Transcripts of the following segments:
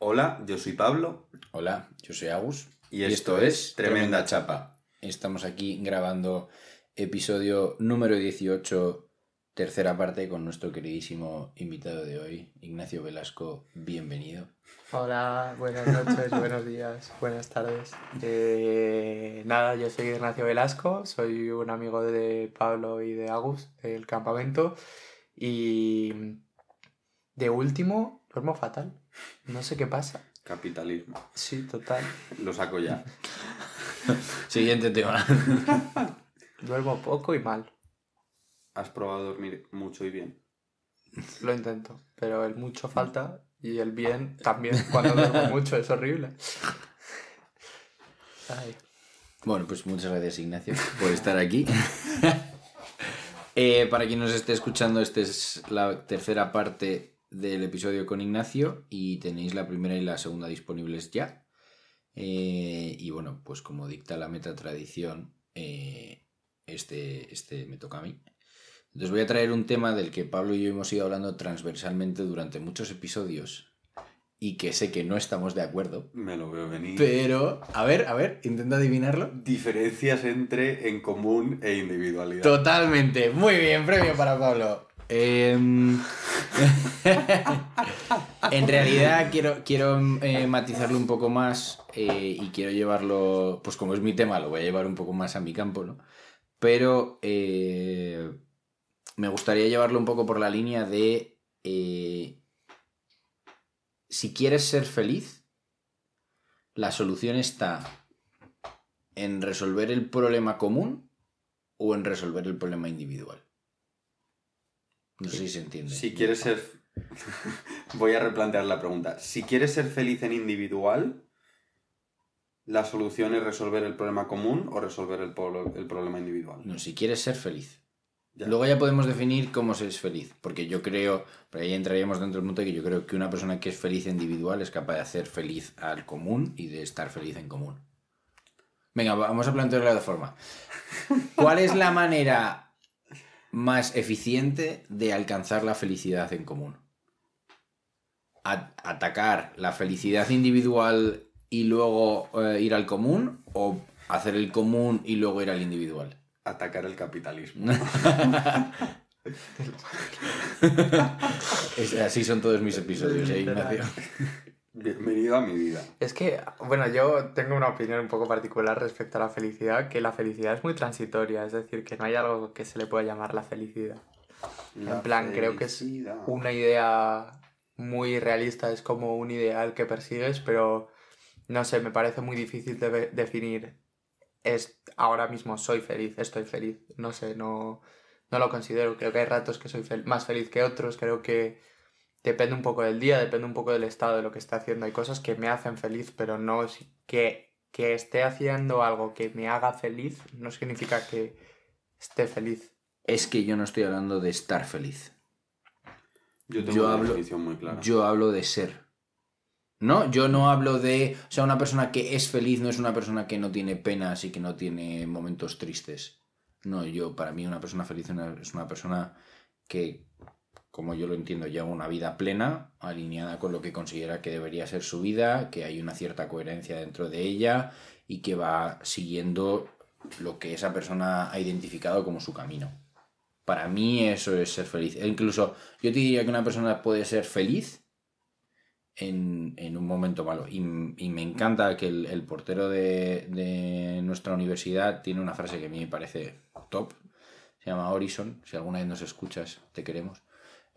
Hola, yo soy Pablo. Hola, yo soy Agus. Y esto es Tremenda Chapa. Estamos aquí grabando episodio número 18, tercera parte, con nuestro queridísimo invitado de hoy, Ignacio Velasco. Bienvenido. Hola, buenas noches, buenos días, buenas tardes. Eh, nada, yo soy Ignacio Velasco, soy un amigo de Pablo y de Agus del campamento. Y de último, duermo fatal. No sé qué pasa. Capitalismo. Sí, total. Lo saco ya. Siguiente tema. Duermo poco y mal. ¿Has probado dormir mucho y bien? Lo intento, pero el mucho falta y el bien también cuando duermo mucho es horrible. Bueno, pues muchas gracias Ignacio por estar aquí. Eh, para quien nos esté escuchando, esta es la tercera parte del episodio con Ignacio y tenéis la primera y la segunda disponibles ya. Eh, y bueno, pues como dicta la meta tradición, eh, este, este me toca a mí. Entonces voy a traer un tema del que Pablo y yo hemos ido hablando transversalmente durante muchos episodios y que sé que no estamos de acuerdo. Me lo veo venir. Pero, a ver, a ver, intenta adivinarlo. Diferencias entre en común e individualidad. Totalmente. Muy bien, premio para Pablo. Em, en realidad quiero, quiero eh, matizarlo un poco más eh, y quiero llevarlo, pues como es mi tema, lo voy a llevar un poco más a mi campo, ¿no? Pero eh, me gustaría llevarlo un poco por la línea de si quieres ser feliz, la solución está en resolver el problema común o en resolver el problema individual. No sé si se entiende. Si quieres ser... Voy a replantear la pregunta. Si quieres ser feliz en individual, ¿la solución es resolver el problema común o resolver el, el problema individual? No, si quieres ser feliz. Luego ya podemos definir cómo se es feliz, porque yo creo, por ahí entraríamos dentro del mundo que yo creo que una persona que es feliz individual es capaz de hacer feliz al común y de estar feliz en común. Venga, vamos a plantearlo de forma. ¿Cuál es la manera más eficiente de alcanzar la felicidad en común? ¿Atacar la felicidad individual y luego eh, ir al común o hacer el común y luego ir al individual? atacar el capitalismo. así son todos mis episodios, ¿eh, Ignacio? Bienvenido a mi vida. Es que, bueno, yo tengo una opinión un poco particular respecto a la felicidad, que la felicidad es muy transitoria, es decir, que no hay algo que se le pueda llamar la felicidad. en plan, creo que es una idea muy realista, es como un ideal que persigues, pero no sé, me parece muy difícil de definir es ahora mismo soy feliz, estoy feliz. No sé, no, no lo considero. Creo que hay ratos que soy más feliz que otros. Creo que depende un poco del día, depende un poco del estado de lo que esté haciendo. Hay cosas que me hacen feliz, pero no que, que esté haciendo algo que me haga feliz no significa que esté feliz. Es que yo no estoy hablando de estar feliz. Yo tengo una definición muy clara. Yo hablo de ser. ¿No? Yo no hablo de. O sea, una persona que es feliz no es una persona que no tiene penas y que no tiene momentos tristes. No, yo, para mí, una persona feliz es una persona que, como yo lo entiendo, lleva una vida plena, alineada con lo que considera que debería ser su vida, que hay una cierta coherencia dentro de ella y que va siguiendo lo que esa persona ha identificado como su camino. Para mí, eso es ser feliz. E incluso, yo te diría que una persona puede ser feliz en, un momento malo. Y, me encanta que el, portero de, nuestra universidad tiene una frase que a mí me parece top. Se llama Horizon. Si alguna vez nos escuchas, te queremos.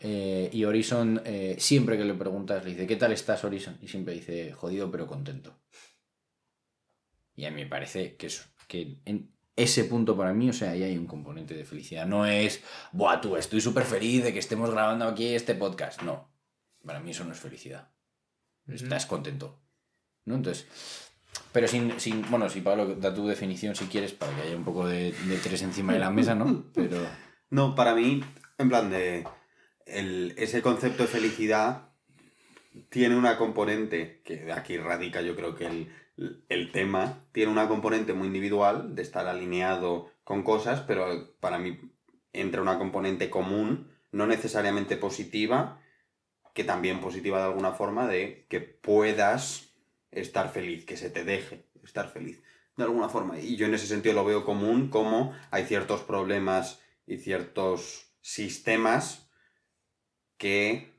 Eh, y Horizon, eh, siempre que le preguntas, le dice, ¿qué tal estás, Horizon? Y siempre dice, jodido pero contento. Y a mí me parece que, que en ese punto para mí, o sea, ahí hay un componente de felicidad. No es, buah, tú, estoy súper feliz de que estemos grabando aquí este podcast. No, para mí eso no es felicidad estás contento. ¿No? Entonces, pero sin, sin, bueno, si Pablo da tu definición si quieres, para que haya un poco de, tres encima de la mesa, ¿no? Pero... No, para mí, en plan de, el, ese concepto de felicidad tiene una componente, que aquí radica yo creo que el, el tema, tiene una componente muy individual de estar alineado con cosas, pero para mí entra una componente común, no necesariamente positiva, que también positiva de alguna forma de que puedas estar feliz, que se te deje estar feliz de alguna forma. Y yo en ese sentido lo veo común, como hay ciertos problemas y ciertos sistemas que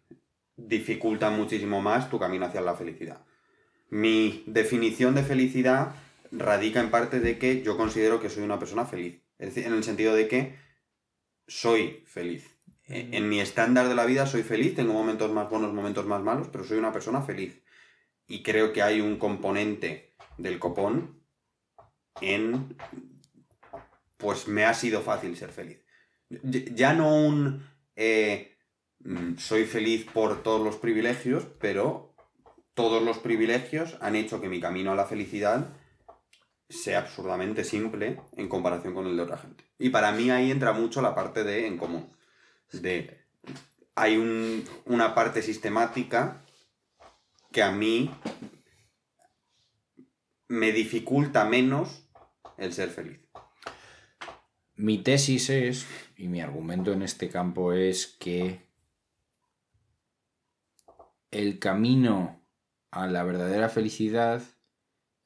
dificultan muchísimo más tu camino hacia la felicidad. Mi definición de felicidad radica en parte de que yo considero que soy una persona feliz. Es decir, en el sentido de que soy feliz. E, en mi estándar de la vida soy feliz, tengo momentos más buenos, momentos más malos, pero soy una persona feliz. Y creo que hay un componente del copón en... Pues me ha sido fácil ser feliz. Ya no un... Eh, soy feliz por todos los privilegios, pero todos los privilegios han hecho que mi camino a la felicidad sea absurdamente simple en comparación con el de otra gente. Y para mí ahí entra mucho la parte de en común. De hay una parte sistemática que a mí me dificulta menos el ser feliz. Mi tesis es, y mi argumento en este campo es que el camino a la verdadera felicidad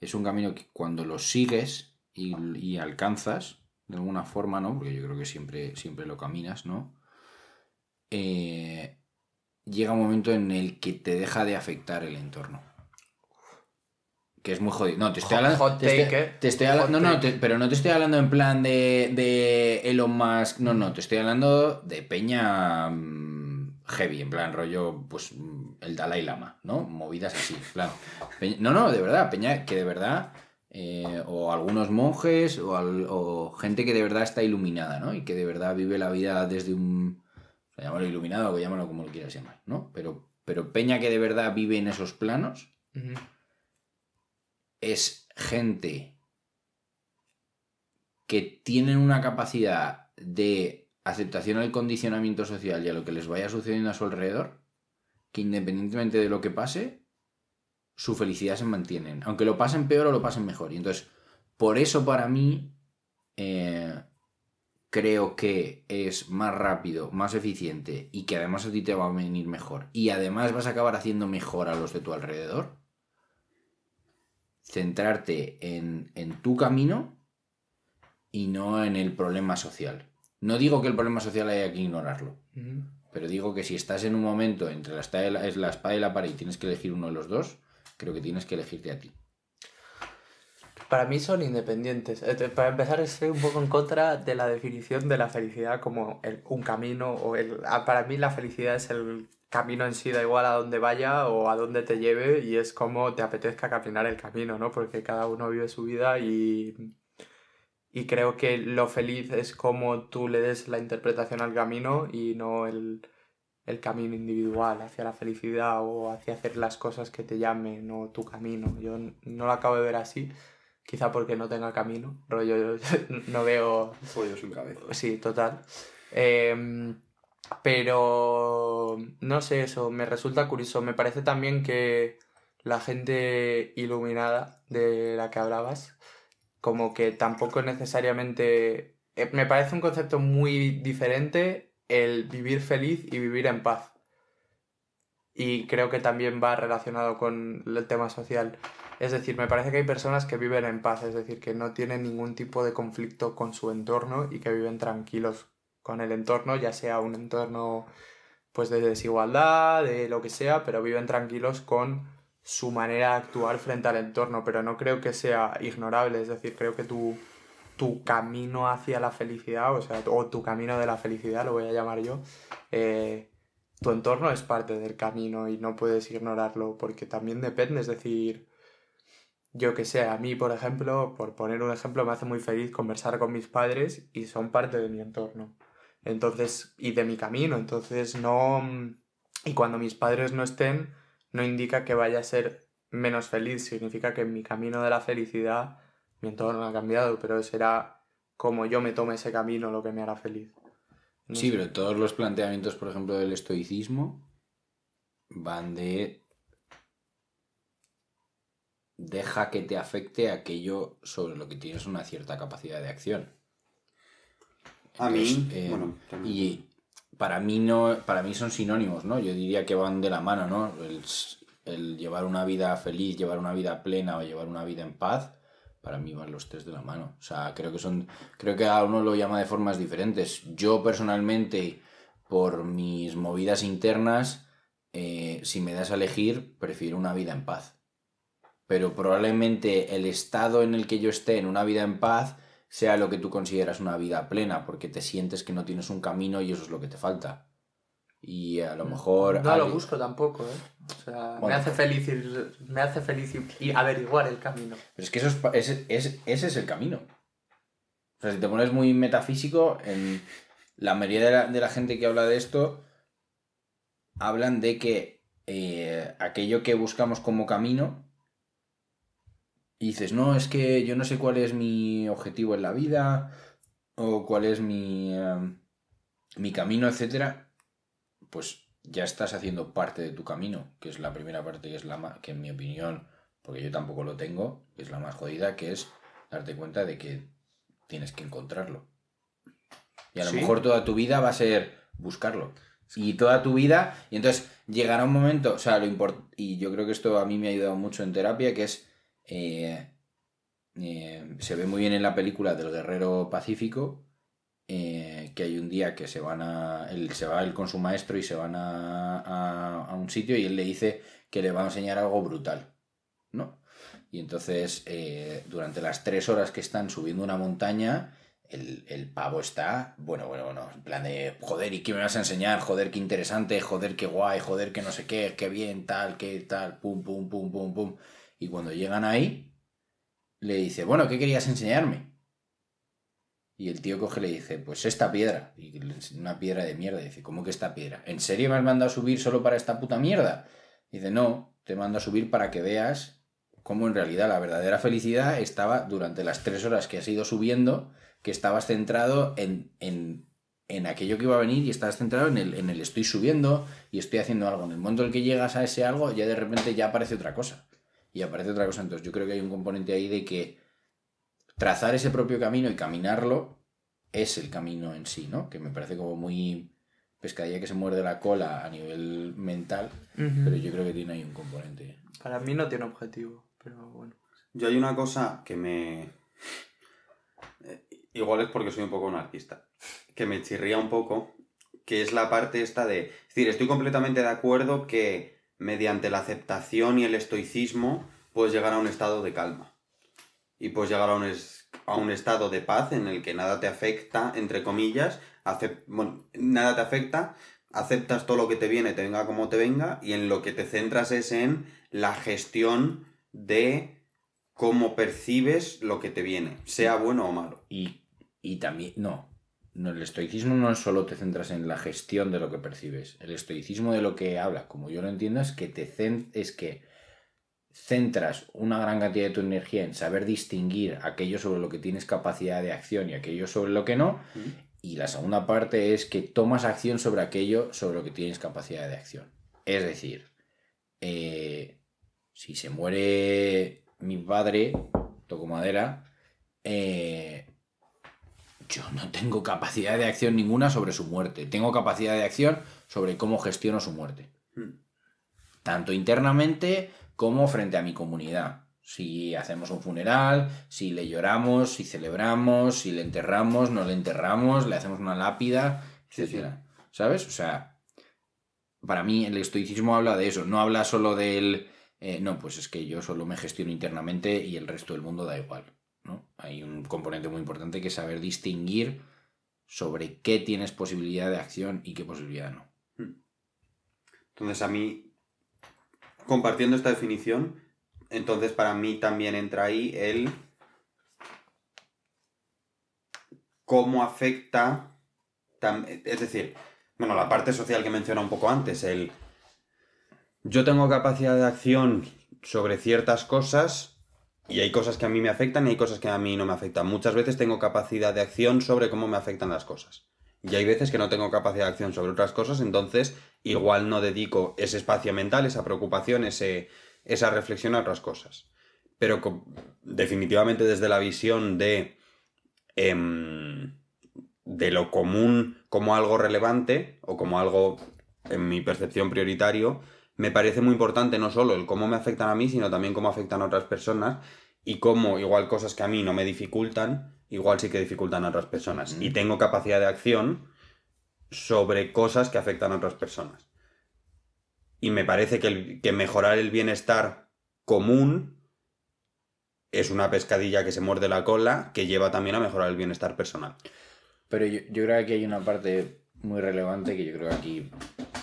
es un camino que cuando lo sigues y, alcanzas, de alguna forma, ¿no? Porque yo creo que siempre, siempre lo caminas, ¿no? Eh, llega un momento en el que te deja de afectar el entorno. Que es muy jodido. No, te estoy hablando. te, estoy, hablando. No, no, pero no te estoy hablando en plan de, de Elon Musk. No, no, te estoy hablando de Peña mm, heavy, en plan rollo, pues el Dalai Lama, ¿no? Movidas así, claro. no, no, de verdad, Peña, que de verdad, eh, o algunos monjes, o, gente que de verdad está iluminada, ¿no? Y que de verdad vive la vida desde un... Llámalo iluminado o llámalo como lo quieras llamar, ¿no? Pero, pero Peña que de verdad vive en esos planos es gente que tienen una capacidad de aceptación al condicionamiento social y a lo que les vaya sucediendo a su alrededor que independientemente de lo que pase, su felicidad se mantiene. Aunque lo pasen peor o lo pasen mejor. Y entonces, por eso para mí, eh, creo que es más rápido, más eficiente y que además a ti te va a venir mejor. Y además vas a acabar haciendo mejor a los de tu alrededor. Centrarte en, tu camino y no en el problema social. No digo que el problema social haya que ignorarlo. Pero digo que si estás en un momento entre la espada, y la, es la espada y la pared y tienes que elegir uno de los dos, creo que tienes que elegirte a ti. Para mí son independientes. Eh, para empezar, estoy un poco en contra de la definición de la felicidad como un camino. o el, Para mí la felicidad es el camino en sí, da igual a dónde vaya o a dónde te lleve y es como te apetezca caminar el camino, ¿no? Porque cada uno vive su vida y, y creo que lo feliz es como tú le des la interpretación al camino y no el, el camino individual hacia la felicidad o hacia hacer las cosas que te llamen o tu camino. Yo no lo acabo de ver así, quizá porque no tenga camino, rollo, no veo... Pollo sin cabeza. Sí, total. Em, pero no sé eso, me resulta curioso. Me parece también que la gente iluminada de la que hablabas, como que tampoco necesariamente... Eh, me parece un concepto muy diferente el vivir feliz y vivir en paz. Y creo que también va relacionado con el tema social. Es decir, me parece que hay personas que viven en paz, es decir, que no tienen ningún tipo de conflicto con su entorno y que viven tranquilos con el entorno, ya sea un entorno pues de desigualdad, de lo que sea, pero viven tranquilos con su manera de actuar frente al entorno, pero no creo que sea ignorable, es decir, creo que tu, tu camino hacia la felicidad, o sea, o tu camino de la felicidad, lo voy a llamar yo, eh, tu entorno es parte del camino y no puedes ignorarlo porque también depende, es decir, yo que sé, a mí, por ejemplo, por poner un ejemplo, me hace muy feliz conversar con mis padres y son parte de mi entorno. Entonces, y de mi camino, entonces no... Y cuando mis padres no estén, no indica que vaya a ser menos feliz, significa que en mi camino de la felicidad mi entorno ha cambiado, pero será como yo me tome ese camino lo que me hará feliz. sí, pero todos los planteamientos, por ejemplo, del estoicismo van de deja que te afecte aquello sobre lo que tienes una cierta capacidad de acción. A mí, eh, bueno, y para mí no, para mí son sinónimos, ¿no? Yo diría que van de la mano, ¿no? El, llevar una vida feliz, llevar una vida plena o llevar una vida en paz, para mí van los tres de la mano. O sea, creo que son, creo que cada uno lo llama de formas diferentes. Yo personalmente, por mis movidas internas, eh, si me das a elegir, prefiero una vida en paz. Pero probablemente el estado en el que yo esté en una vida en paz sea lo que tú consideras una vida plena, porque te sientes que no tienes un camino y eso es lo que te falta. Y a lo mm. mejor... No lo busco tampoco, ¿eh? O sea, me hace feliz, ir, me hace feliz y averiguar el camino. Pero es que eso es, ese, ese es el camino. O sea, si te pones muy metafísico, en la mayoría de la, de la gente que habla de esto, hablan de que eh, aquello que buscamos como camino y dices, no, es que yo no sé cuál es mi objetivo en la vida o cuál es mi, em, mi camino, etcétera, pues ya estás haciendo parte de tu camino, que es la primera parte, que es la que en mi opinión, porque yo tampoco lo tengo, es la más jodida, que es darte cuenta de que tienes que encontrarlo. Y a lo mejor toda tu vida va a ser buscarlo. Y toda tu vida, y entonces llegará un momento, o sea, lo import y yo creo que esto a mí me ha ayudado mucho en terapia, que es eh, eh, se ve muy bien en la película del Guerrero Pacífico, eh, que hay un día que se van a. Él, se va él con su maestro y se van a, a, un sitio y él le dice que le va a enseñar algo brutal. ¿No? Y entonces, durante las tres horas que están subiendo una montaña, el, el, pavo está, bueno, bueno, bueno, en plan de, joder, ¿y qué me vas a enseñar? Joder, qué interesante, joder, qué guay, joder, qué no sé qué, qué bien, tal, qué tal, pum, pum, pum, pum, pum. Y cuando llegan ahí, le dice, bueno, ¿qué querías enseñarme? Y el tío coge y le dice, pues esta piedra. Y una piedra de mierda. Dice, ¿cómo que esta piedra? ¿En serio me has mandado a subir solo para esta puta mierda? Y dice, no, te mando a subir para que veas cómo en realidad la verdadera felicidad estaba durante las tres horas que has ido subiendo, que estabas centrado en, en, en aquello que iba a venir y estabas centrado en el, en el estoy subiendo y estoy haciendo algo. En el momento en el que llegas a ese algo, ya de repente ya aparece otra cosa y aparece otra cosa. Entonces yo creo que hay un componente ahí de que trazar ese propio camino y caminarlo es el camino en sí, ¿no? Que me parece como muy pescadilla que se muerde la cola a nivel mental, pero yo creo que tiene ahí un componente. Para mí no tiene objetivo, pero bueno. Yo hay una cosa que me... Eh, igual es porque soy un poco anarquista, que me chirría un poco, que es la parte esta de... Es decir, estoy completamente de acuerdo que mediante la aceptación y el estoicismo, puedes llegar a un estado de calma. Y puedes llegar a un, a un estado de paz en el que nada te afecta, entre comillas, nada te afecta, aceptas todo lo que te viene, te venga como te venga, y en lo que te centras es en la gestión de cómo percibes lo que te viene, sea bueno o malo. Y, y también, no, no, el estoicismo no es solo te centras en la gestión de lo que percibes. El estoicismo de lo que habla, como yo lo entiendo, es que te es que centras una gran cantidad de tu energía en saber distinguir aquello sobre lo que tienes capacidad de acción y aquello sobre lo que no. Y la segunda parte es que tomas acción sobre aquello sobre lo que tienes capacidad de acción. Es decir, eh, si se muere mi padre, toco madera, eh, yo no tengo capacidad de acción ninguna sobre su muerte. Tengo capacidad de acción sobre cómo gestiono su muerte. Hmm. Tanto internamente como frente a mi comunidad. Si hacemos un funeral, si le lloramos, si celebramos, si le enterramos, no le enterramos, le hacemos una lápida, etc. ¿Sabes? O sea, para mí el estoicismo habla de eso, no habla solo del... Eh, no, pues es que yo solo me gestiono internamente y el resto del mundo da igual. Hay un componente muy importante que es saber distinguir sobre qué tienes posibilidad de acción y qué posibilidad no. Hmm. Entonces a mí, compartiendo esta definición, entonces para mí también entra ahí el cómo afecta, es decir, bueno, la parte social que menciona un poco antes, el yo tengo capacidad de acción sobre ciertas cosas y hay cosas que a mí me afectan y hay cosas que a mí no me afectan. Muchas veces tengo capacidad de acción sobre cómo me afectan las cosas. Y hay veces que no tengo capacidad de acción sobre otras cosas, entonces igual no dedico ese espacio mental, esa preocupación, ese, esa reflexión a otras cosas. Pero definitivamente desde la visión de, em, de lo común como algo relevante o como algo, en mi percepción, prioritario, me parece muy importante no solo el cómo me afectan a mí, sino también cómo afectan a otras personas y cómo igual cosas que a mí no me dificultan, igual sí que dificultan a otras personas. Y tengo capacidad de acción sobre cosas que afectan a otras personas. Y me parece que, que mejorar el bienestar común es una pescadilla que se muerde la cola que lleva también a mejorar el bienestar personal. Pero yo, yo creo que hay una parte muy relevante que yo creo que aquí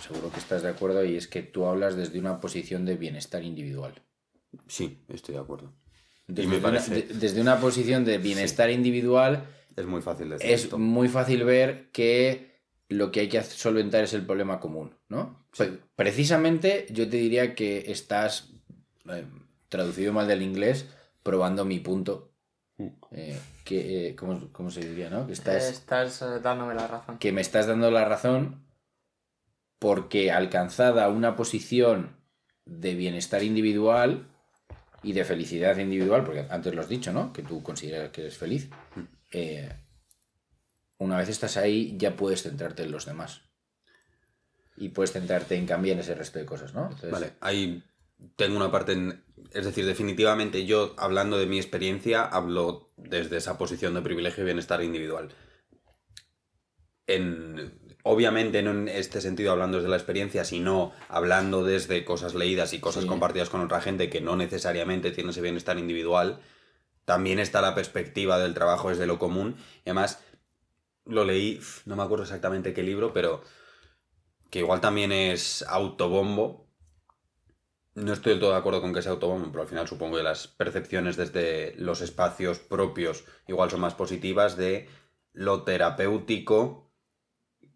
seguro que estás de acuerdo y es que tú hablas desde una posición de bienestar individual. Sí, estoy de acuerdo. Desde, me parece... una, desde una posición de bienestar individual es muy fácil decir Es muy fácil ver que lo que hay que solventar es el problema común, ¿no? Precisamente yo te diría que estás, eh, traducido mal del inglés, probando mi punto. Mm. Eh, que, eh, ¿cómo, se diría, no? Que estás, estás dándome la razón. Que me estás dando la razón porque alcanzada una posición de bienestar individual y de felicidad individual, porque antes lo has dicho, ¿no? Que tú consideras que eres feliz. Mm. Eh, una vez estás ahí, ya puedes centrarte en los demás. Y puedes centrarte en cambiar ese resto de cosas, ¿no? Vale, ahí tengo una parte en... Es decir, definitivamente yo, hablando de mi experiencia, hablo desde esa posición de privilegio y bienestar individual. En, obviamente no en este sentido hablando desde la experiencia, sino hablando desde cosas leídas y cosas compartidas con otra gente que no necesariamente tiene ese bienestar individual, también está la perspectiva del trabajo desde lo común. Y además, lo leí, no me acuerdo exactamente qué libro, pero que igual también es autobombo. No estoy del todo de acuerdo con que sea autobombo, pero al final supongo que las percepciones desde los espacios propios igual son más positivas de lo terapéutico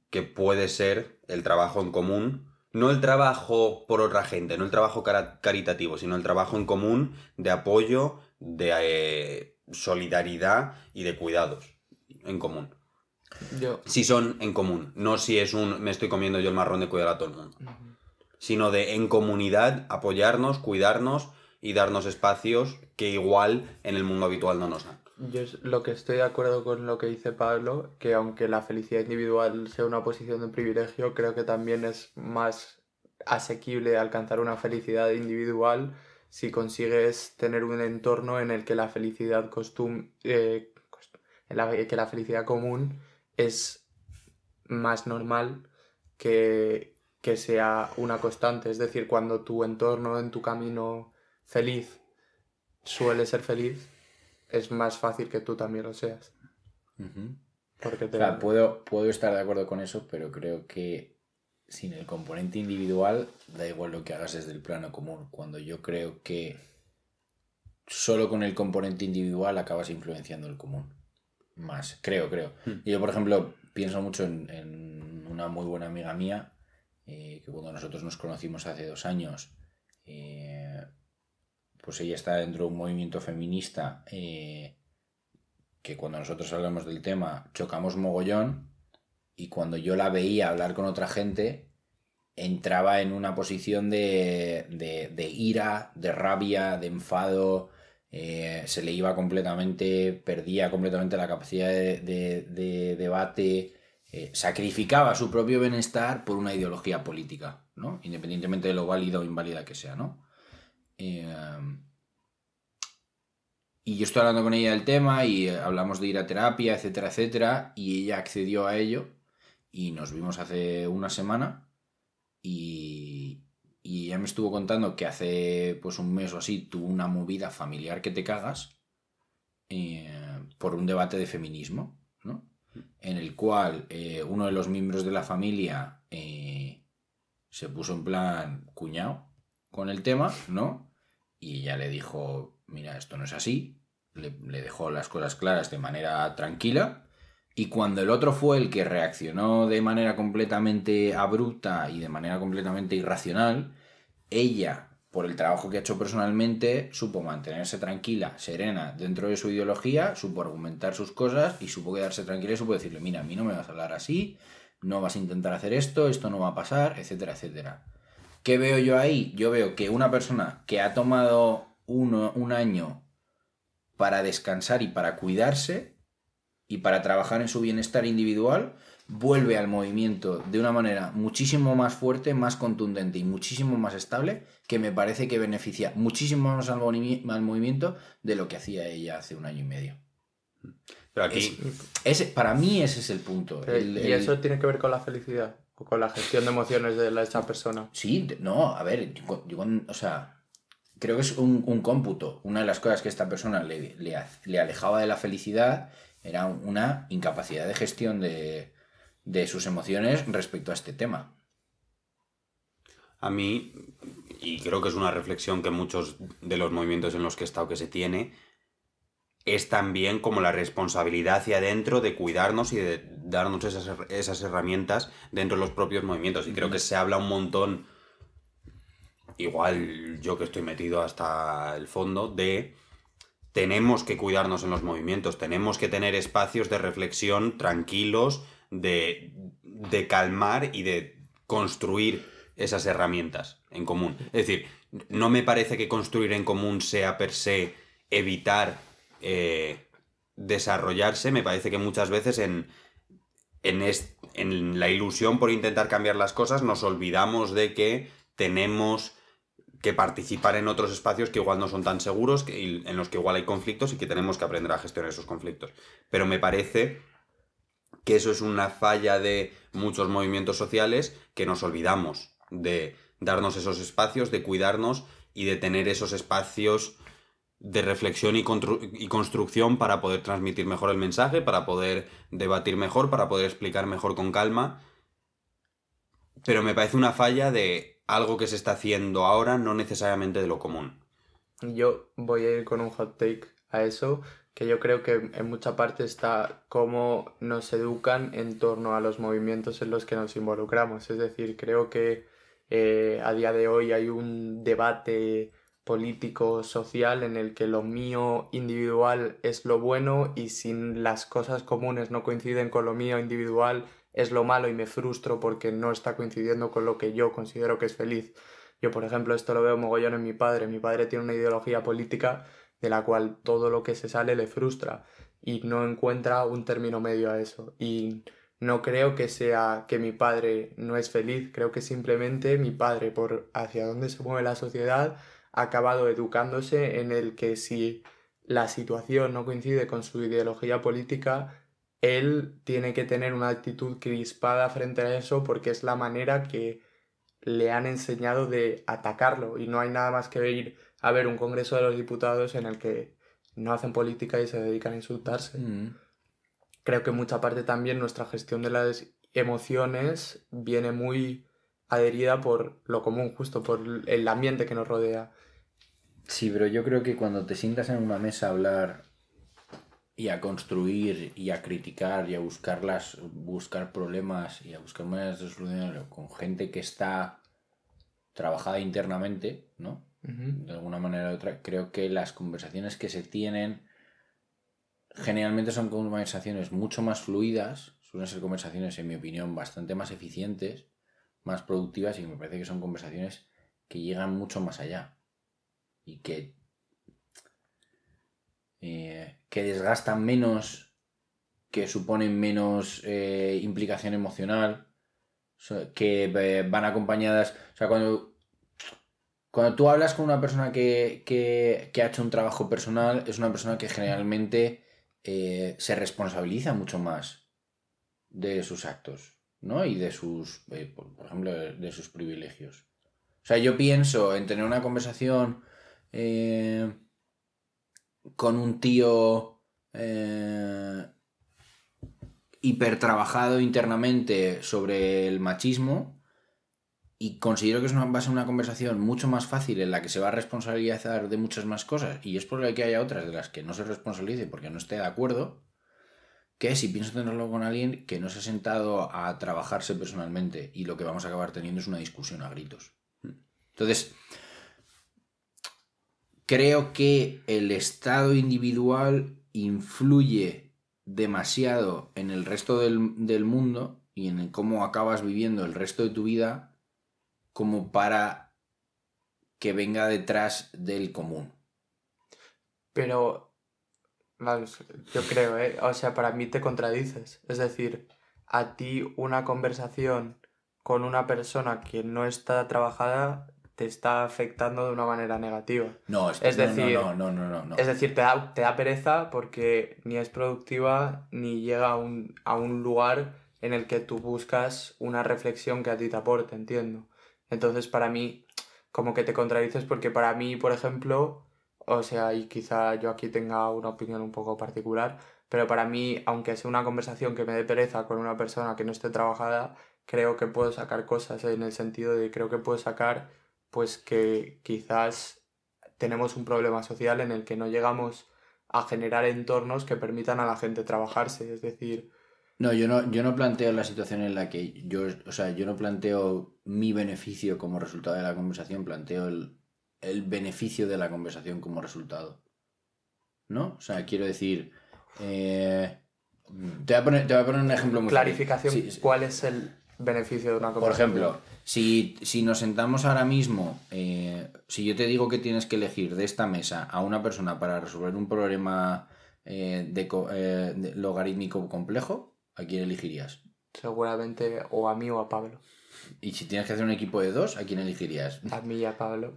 que puede ser el trabajo en común. No el trabajo por otra gente, no el trabajo caritativo, sino el trabajo en común de apoyo, de eh, solidaridad y de cuidados en común. Si son en común, no si es un me estoy comiendo yo el marrón de cuidar a todo el mundo. Sino de en comunidad apoyarnos, cuidarnos y darnos espacios que igual en el mundo habitual no nos dan. Yo lo que estoy de acuerdo con lo que dice Pablo, que aunque la felicidad individual sea una posición de privilegio, creo que también es más asequible alcanzar una felicidad individual si consigues tener un entorno en el que la felicidad costum eh, que la felicidad común es más normal que, que sea una constante. Es decir, cuando tu entorno en tu camino feliz suele ser feliz, es más fácil que tú también lo seas. Porque puedo, puedo estar de acuerdo con eso, pero creo que sin el componente individual da igual lo que hagas desde el plano común. Cuando yo creo que solo con el componente individual acabas influenciando el común. Más, creo, creo. Y yo, por ejemplo, pienso mucho en, una muy buena amiga mía, eh, que cuando nosotros nos conocimos hace dos años, eh, pues ella está dentro de un movimiento feminista eh, que cuando nosotros hablamos del tema chocamos mogollón y cuando yo la veía hablar con otra gente entraba en una posición de, de, ira, de rabia, de enfado, eh, se le iba completamente, perdía completamente la capacidad de, debate, eh, sacrificaba su propio bienestar por una ideología política, ¿no? Independientemente de lo válido o inválida que sea, ¿no? Em, y yo estoy hablando con ella del tema y hablamos de ir a terapia, etcétera, etcétera, y ella accedió a ello y nos vimos hace una semana y, y ella me estuvo contando que hace pues un mes o así tuvo una movida familiar que te cagas eh, por un debate de feminismo, ¿no? En el cual eh, uno de los miembros de la familia eh, se puso en plan cuñado con el tema, ¿no? Y ella le dijo, mira, esto no es así, le, dejó las cosas claras de manera tranquila, y cuando el otro fue el que reaccionó de manera completamente abrupta y de manera completamente irracional, ella, por el trabajo que ha hecho personalmente, supo mantenerse tranquila, serena dentro de su ideología, supo argumentar sus cosas y supo quedarse tranquila y supo decirle, mira, a mí no me vas a hablar así, no vas a intentar hacer esto, esto no va a pasar, etcétera, etcétera. ¿Qué veo yo ahí? Yo veo que una persona que ha tomado un año para descansar y para cuidarse, y para trabajar en su bienestar individual, vuelve al movimiento de una manera muchísimo más fuerte, más contundente y muchísimo más estable, que me parece que beneficia muchísimo más al, movimiento de lo que hacía ella hace un año y medio. Pero aquí... para mí ese es el punto. ¿Y eso tiene que ver con la felicidad? ¿O con la gestión de emociones de esa persona? Sí, no, a ver, yo, o sea, creo que es un, cómputo. Una de las cosas que esta persona le, le alejaba de la felicidad era una incapacidad de gestión de, de sus emociones respecto a este tema. A mí, y creo que es una reflexión que muchos de los movimientos en los que he estado que se tiene, es también como la responsabilidad hacia adentro de cuidarnos y de darnos esas, esas herramientas dentro de los propios movimientos. Y creo que se habla un montón, igual yo que estoy metido hasta el fondo, de tenemos que cuidarnos en los movimientos, tenemos que tener espacios de reflexión tranquilos, de, de calmar y de construir esas herramientas en común. Es decir, no me parece que construir en común sea per se evitar eh, desarrollarse, me parece que muchas veces en, en, en, la ilusión por intentar cambiar las cosas nos olvidamos de que tenemos que participar en otros espacios que igual no son tan seguros, que, en los que igual hay conflictos y que tenemos que aprender a gestionar esos conflictos. Pero me parece que eso es una falla de muchos movimientos sociales que nos olvidamos de darnos esos espacios, de cuidarnos y de tener esos espacios de reflexión y, construcción para poder transmitir mejor el mensaje, para poder debatir mejor, para poder explicar mejor con calma. Pero me parece una falla de algo que se está haciendo ahora, no necesariamente de lo común. Yo voy a ir con un hot take a eso, que yo creo que en mucha parte está cómo nos educan en torno a los movimientos en los que nos involucramos. Es decir, creo que eh, a día de hoy hay un debate político, social, en el que lo mío individual es lo bueno y si las cosas comunes no coinciden con lo mío individual es lo malo y me frustro porque no está coincidiendo con lo que yo considero que es feliz. Yo, por ejemplo, esto lo veo mogollón en mi padre. Mi padre tiene una ideología política de la cual todo lo que se sale le frustra y no encuentra un término medio a eso. Y no creo que sea que mi padre no es feliz, creo que simplemente mi padre, por hacia dónde se mueve la sociedad, acabado educándose en el que si la situación no coincide con su ideología política, él tiene que tener una actitud crispada frente a eso porque es la manera que le han enseñado de atacarlo y no hay nada más que ir a ver un Congreso de los Diputados en el que no hacen política y se dedican a insultarse. Mm. Creo que mucha parte también nuestra gestión de las emociones viene muy adherida por lo común, justo por el ambiente que nos rodea. Sí, pero yo creo que cuando te sientas en una mesa a hablar y a construir y a criticar y a buscar buscar problemas y a buscar maneras de solucionarlo con gente que está trabajada internamente, ¿no? de alguna manera u otra, creo que las conversaciones que se tienen generalmente son conversaciones mucho más fluidas, suelen ser conversaciones, en mi opinión, bastante más eficientes, más productivas y me parece que son conversaciones que llegan mucho más allá y que, eh, que desgastan menos, que suponen menos eh, implicación emocional, que eh, van acompañadas, o sea, cuando cuando tú hablas con una persona que, ha hecho un trabajo personal, es una persona que generalmente se responsabiliza mucho más de sus actos, ¿no? Y de sus, eh, por, ejemplo, de, sus privilegios. O sea, yo pienso en tener una conversación eh, con un tío hipertrabajado internamente sobre el machismo y considero que es una, va a ser una conversación mucho más fácil en la que se va a responsabilizar de muchas más cosas y es probable que haya otras de las que no se responsabilice porque no esté de acuerdo que si pienso tenerlo con alguien que no se ha sentado a trabajarse personalmente y lo que vamos a acabar teniendo es una discusión a gritos. Entonces, creo que el estado individual influye demasiado en el resto del, del mundo y en cómo acabas viviendo el resto de tu vida como para que venga detrás del común. Pero yo creo, ¿eh? O sea, para mí te contradices. Es decir, a ti una conversación con una persona que no está trabajada te está afectando de una manera negativa. No, es, decir, no, no, no, no, Es decir, te da, te da pereza porque ni es productiva ni llega a un, a un lugar en el que tú buscas una reflexión que a ti te aporte, entiendo. Entonces, para mí, como que te contradices porque para mí, por ejemplo, o sea, y quizá yo aquí tenga una opinión un poco particular, pero para mí, aunque sea una conversación que me dé pereza con una persona que no esté trabajada, creo que puedo sacar cosas en el sentido de creo que puedo sacar pues que quizás tenemos un problema social en el que no llegamos a generar entornos que permitan a la gente trabajarse, es decir... No, yo no, yo no planteo la situación en la que yo, o sea, yo no planteo mi beneficio como resultado de la conversación, planteo el, beneficio de la conversación como resultado. ¿No? O sea, quiero decir... Eh, te, voy a poner, te voy a poner un ejemplo muy Clarificación, ¿cuál es el beneficio de una conversación? Por ejemplo, si, nos sentamos ahora mismo, eh, si yo te digo que tienes que elegir de esta mesa a una persona para resolver un problema eh, eh, de, logarítmico complejo, ¿a quién elegirías? Seguramente o a mí o a Pablo. Y si tienes que hacer un equipo de dos, ¿a quién elegirías? A mí y a Pablo.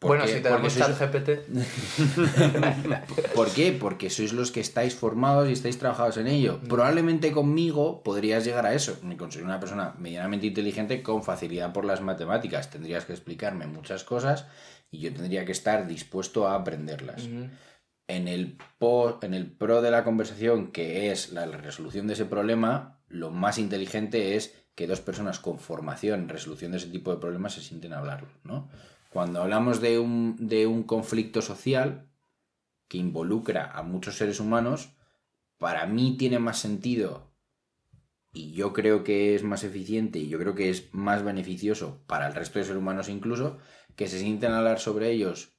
Bueno, si te damos sois... GPT. ¿Por qué? Porque sois los que estáis formados y estáis trabajados en ello. Mm. Probablemente conmigo podrías llegar a eso. Me considero una persona medianamente inteligente con facilidad por las matemáticas. Tendrías que explicarme muchas cosas y yo tendría que estar dispuesto a aprenderlas. En el, en el pro de la conversación, que es la resolución de ese problema, lo más inteligente es que dos personas con formación en resolución de ese tipo de problemas se sienten a hablarlo, ¿no? Cuando hablamos de un, conflicto social que involucra a muchos seres humanos, para mí tiene más sentido y yo creo que es más eficiente y yo creo que es más beneficioso para el resto de seres humanos incluso, que se sienten a hablar sobre ellos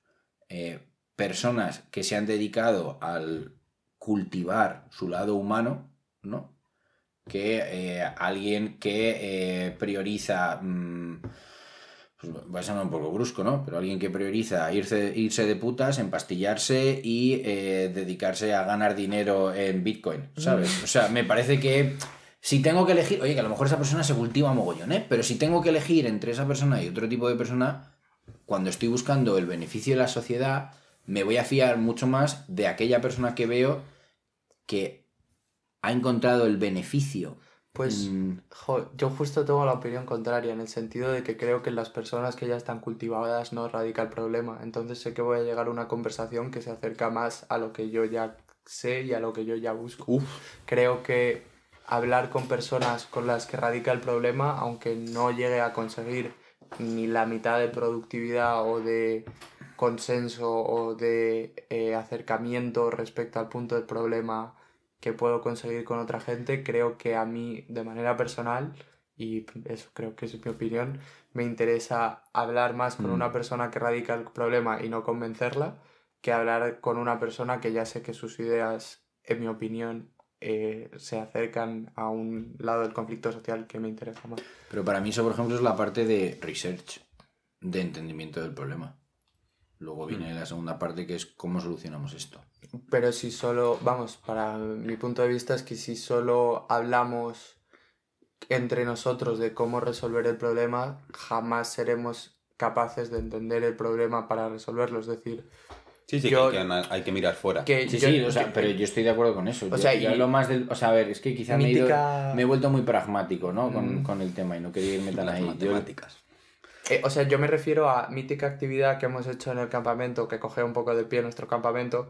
eh, personas que se han dedicado al cultivar su lado humano, ¿no? Que eh, alguien que eh, prioriza... Mm, pues va a sonar un poco brusco, ¿no? Pero alguien que prioriza irse, irse de putas, empastillarse y eh, dedicarse a ganar dinero en Bitcoin, ¿sabes? O sea, me parece que si tengo que elegir, oye, que a lo mejor esa persona se cultiva mogollón, ¿eh? Pero si tengo que elegir entre esa persona y otro tipo de persona, cuando estoy buscando el beneficio de la sociedad, me voy a fiar mucho más de aquella persona que veo que ha encontrado el beneficio pues mm. yo justo tengo la opinión contraria, en el sentido de que creo que en las personas que ya están cultivadas no radica el problema. Entonces sé que voy a llegar a una conversación que se acerca más a lo que yo ya sé y a lo que yo ya busco. Creo que hablar con personas con las que radica el problema, aunque no llegue a conseguir ni la mitad de productividad o de consenso o de eh, acercamiento respecto al punto del problema que puedo conseguir con otra gente, creo que a mí de manera personal, y eso creo que es mi opinión, me interesa hablar más con una mm. persona que radica el problema y no convencerla, que hablar con una persona que ya sé que sus ideas, en mi opinión, eh, se acercan a un lado del conflicto social que me interesa más. Pero para mí eso, por ejemplo, es la parte de research, de entendimiento del problema. Luego viene mm. la segunda parte que es cómo solucionamos esto. Pero si solo, vamos, para mi punto de vista es que si solo hablamos entre nosotros de cómo resolver el problema, jamás seremos capaces de entender el problema para resolverlo. Es decir, Sí, sí, que hay, que, mirar fuera. sí, sí, o sea, pero yo estoy de acuerdo con eso. O sea, yo, lo más del. O sea, a ver, es que quizá me, he vuelto muy pragmático, ¿no? Con, mm. con, el tema y no quería irme tan ahí. Matemáticas. Eh, o sea, yo me refiero a mítica actividad que hemos hecho en el campamento, que coge un poco de pie nuestro campamento.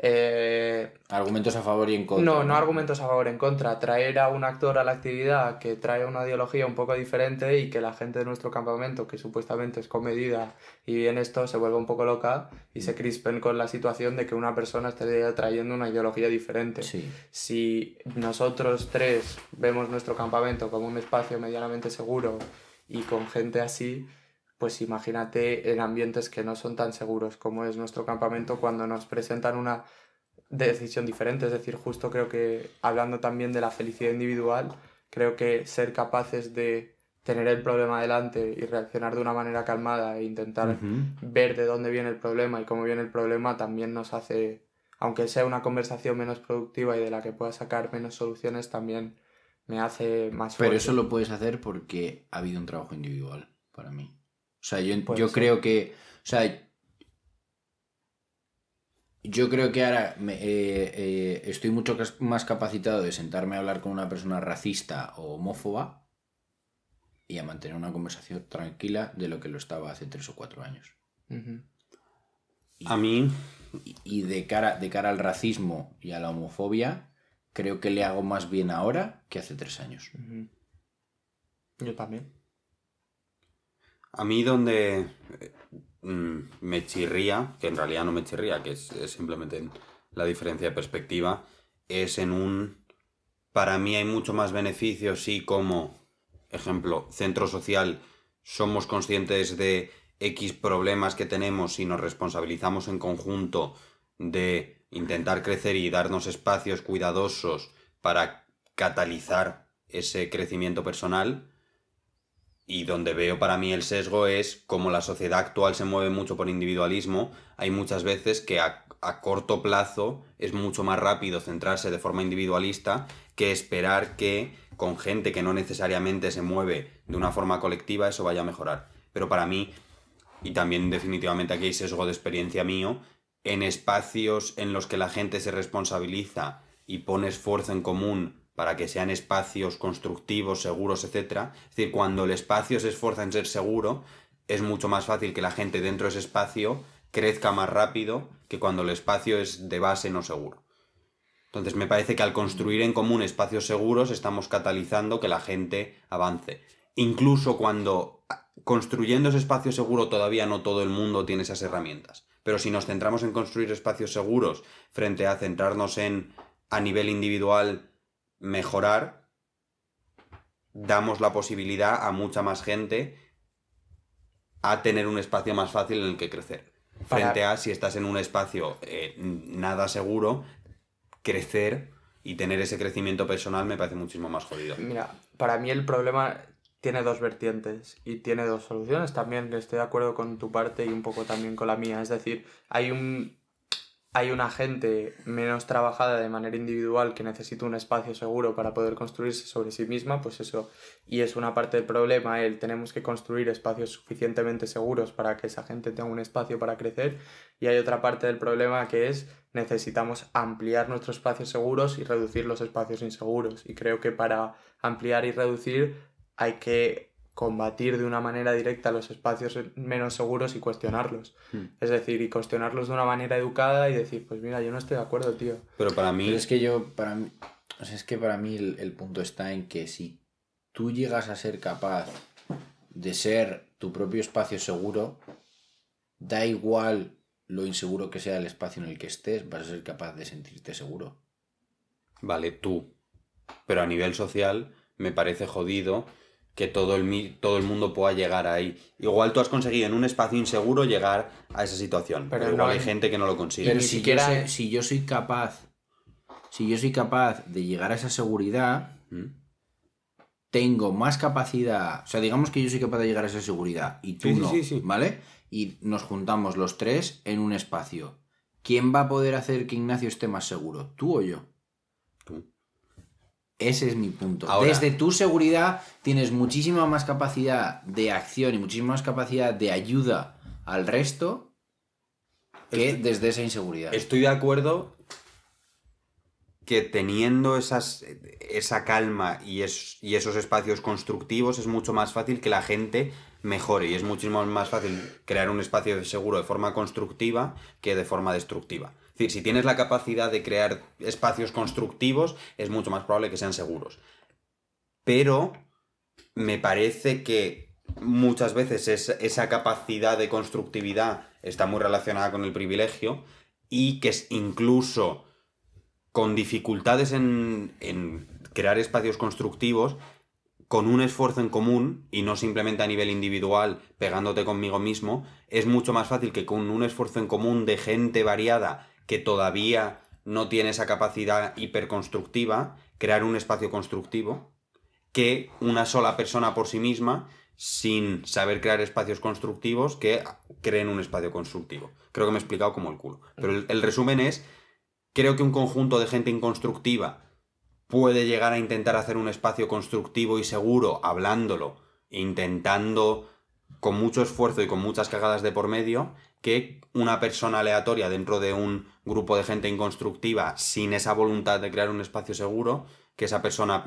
Eh, argumentos a favor y en contra. No, no, argumentos a favor y en contra. Traer a un actor a la actividad que trae una ideología un poco diferente y que la gente de nuestro campamento, que supuestamente es comedida y bien esto, se vuelva un poco loca y se crispen con la situación de que una persona esté trayendo una ideología diferente. Si nosotros tres vemos nuestro campamento como un espacio medianamente seguro y con gente así, pues imagínate en ambientes que no son tan seguros como es nuestro campamento cuando nos presentan una decisión diferente. Es decir, justo creo que hablando también de la felicidad individual, creo que ser capaces de tener el problema delante y reaccionar de una manera calmada e intentar ver de dónde viene el problema y cómo viene el problema también nos hace aunque sea una conversación menos productiva y de la que pueda sacar menos soluciones, también me hace más fuerte. Pero eso lo puedes hacer porque ha habido un trabajo individual para mí. O sea, yo, yo creo que. O sea, yo creo que ahora me, eh, eh, estoy mucho más capacitado de sentarme a hablar con una persona racista o homófoba y a mantener una conversación tranquila de lo que lo estaba hace tres o cuatro años. a mí. Y, de, cara, de cara al racismo y a la homofobia, creo que le hago más bien ahora que hace tres años. Yo también. A mí donde mm, me chirría, que en realidad no me chirría, que es, simplemente la diferencia de perspectiva, es en un... Para mí hay mucho más beneficios si como, ejemplo, centro social, somos conscientes de X problemas que tenemos y nos responsabilizamos en conjunto de intentar crecer y darnos espacios cuidadosos para catalizar ese crecimiento personal, y donde veo para mí el sesgo es como la sociedad actual se mueve mucho por individualismo, hay muchas veces que a, corto plazo es mucho más rápido centrarse de forma individualista que esperar que con gente que no necesariamente se mueve de una forma colectiva eso vaya a mejorar. Pero para mí, y también definitivamente aquí hay sesgo de experiencia mío, en espacios en los que la gente se responsabiliza y pone esfuerzo en común para que sean espacios constructivos, seguros, etc. Es decir, cuando el espacio se esfuerza en ser seguro, es mucho más fácil que la gente dentro de ese espacio crezca más rápido que cuando el espacio es de base no seguro. Entonces me parece que al construir en común espacios seguros estamos catalizando que la gente avance. Incluso cuando construyendo ese espacio seguro todavía no todo el mundo tiene esas herramientas. Pero si nos centramos en construir espacios seguros frente a centrarnos en a nivel individual mejorar, damos la posibilidad a mucha más gente a tener un espacio más fácil en el que crecer. Frente a si estás en un espacio eh, nada seguro, crecer y tener ese crecimiento personal me parece muchísimo más jodido. Mira, para mí el problema tiene dos vertientes y tiene dos soluciones. También estoy de acuerdo con tu parte y un poco también con la mía. Es decir, hay un hay una gente menos trabajada de manera individual que necesita un espacio seguro para poder construirse sobre sí misma, pues eso, y es una parte del problema, el tenemos que construir espacios suficientemente seguros para que esa gente tenga un espacio para crecer, y hay otra parte del problema que es necesitamos ampliar nuestros espacios seguros y reducir los espacios inseguros, y creo que para ampliar y reducir hay que combatir de una manera directa los espacios menos seguros y cuestionarlos. Hmm. Es decir, y cuestionarlos de una manera educada y decir, pues mira, yo no estoy de acuerdo, tío. Pero para mí... es que yo, para mí, o sea, es que para mí el, punto está en que si tú llegas a ser capaz de ser tu propio espacio seguro, da igual lo inseguro que sea el espacio en el que estés, vas a ser capaz de sentirte seguro. Vale, tú. Pero a nivel social me parece jodido que todo el, todo el mundo pueda llegar ahí. Igual tú has conseguido en un espacio inseguro llegar a esa situación, pero, igual hay, gente que no lo consigue. Pero si, yo si yo soy capaz, si yo soy capaz de llegar a esa seguridad, ¿Mm? tengo más capacidad, o sea, digamos que yo soy capaz de llegar a esa seguridad y tú no, ¿vale? Y nos juntamos los tres en un espacio. ¿Quién va a poder hacer que Ignacio esté más seguro? ¿Tú o yo? Ese es mi punto. Desde tu seguridad tienes muchísima más capacidad de acción y muchísima más capacidad de ayuda al resto que desde esa inseguridad. Estoy de acuerdo que teniendo esas, esa calma y, y esos espacios constructivos es mucho más fácil que la gente mejore y es muchísimo más fácil crear un espacio seguro de forma constructiva que de forma destructiva decir, si tienes la capacidad de crear espacios constructivos, es mucho más probable que sean seguros. Pero me parece que muchas veces esa capacidad de constructividad está muy relacionada con el privilegio y que es incluso con dificultades en, en crear espacios constructivos, con un esfuerzo en común y no simplemente a nivel individual pegándote conmigo mismo, es mucho más fácil que con un esfuerzo en común de gente variada que todavía no tiene esa capacidad hiperconstructiva, crear un espacio constructivo, que una sola persona por sí misma, sin saber crear espacios constructivos, que creen un espacio constructivo. Creo que me he explicado como el culo. Pero el, resumen es, creo que un conjunto de gente inconstructiva puede llegar a intentar hacer un espacio constructivo y seguro hablándolo, intentando con mucho esfuerzo y con muchas cagadas de por medio, que una persona aleatoria dentro de un grupo de gente inconstructiva sin esa voluntad de crear un espacio seguro, que esa persona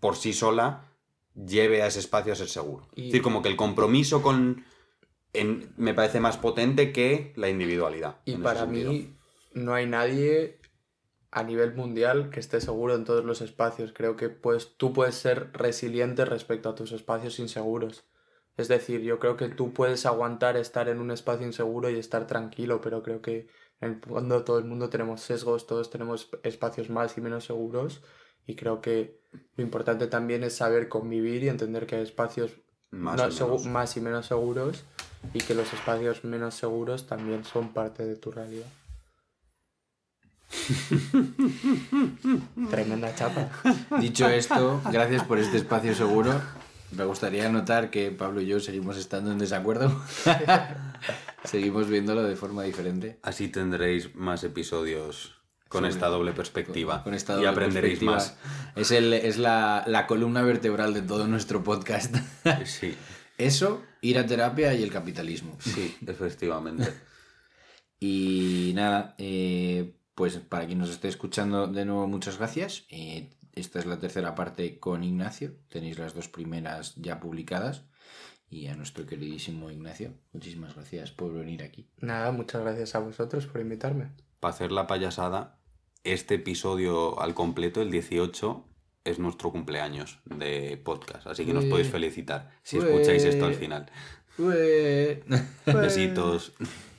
por sí sola lleve a ese espacio a ser seguro. Es decir, como que el compromiso con... me parece más potente que la individualidad. Y para mí no hay nadie a nivel mundial que esté seguro en todos los espacios. Creo que pues, tú puedes ser resiliente respecto a tus espacios inseguros. Es decir, yo creo que tú puedes aguantar estar en un espacio inseguro y estar tranquilo, pero creo que en el fondo todo el mundo tenemos sesgos, todos tenemos espacios más y menos seguros y creo que lo importante también es saber convivir y entender que hay espacios más, más y menos seguros y que los espacios menos seguros también son parte de tu realidad. Tremenda chapa. Dicho esto, gracias por este espacio seguro. Me gustaría notar que Pablo y yo seguimos estando en desacuerdo. seguimos viéndolo de forma diferente. Así tendréis más episodios con esta doble perspectiva. Con esta doble y aprenderéis más. Es, el, es la, la, columna vertebral de todo nuestro podcast. sí. Eso, ir a terapia y el capitalismo. Sí, efectivamente. y nada, eh, pues para quien nos esté escuchando de nuevo, muchas gracias. Eh, esta es la tercera parte con Ignacio. Tenéis las dos primeras ya publicadas. Y a nuestro queridísimo Ignacio, muchísimas gracias por venir aquí. Nada, muchas gracias a vosotros por invitarme. Para hacer la payasada, este episodio al completo, el 18, es nuestro cumpleaños de podcast. Así que nos podéis felicitar si escucháis esto al final. Besitos.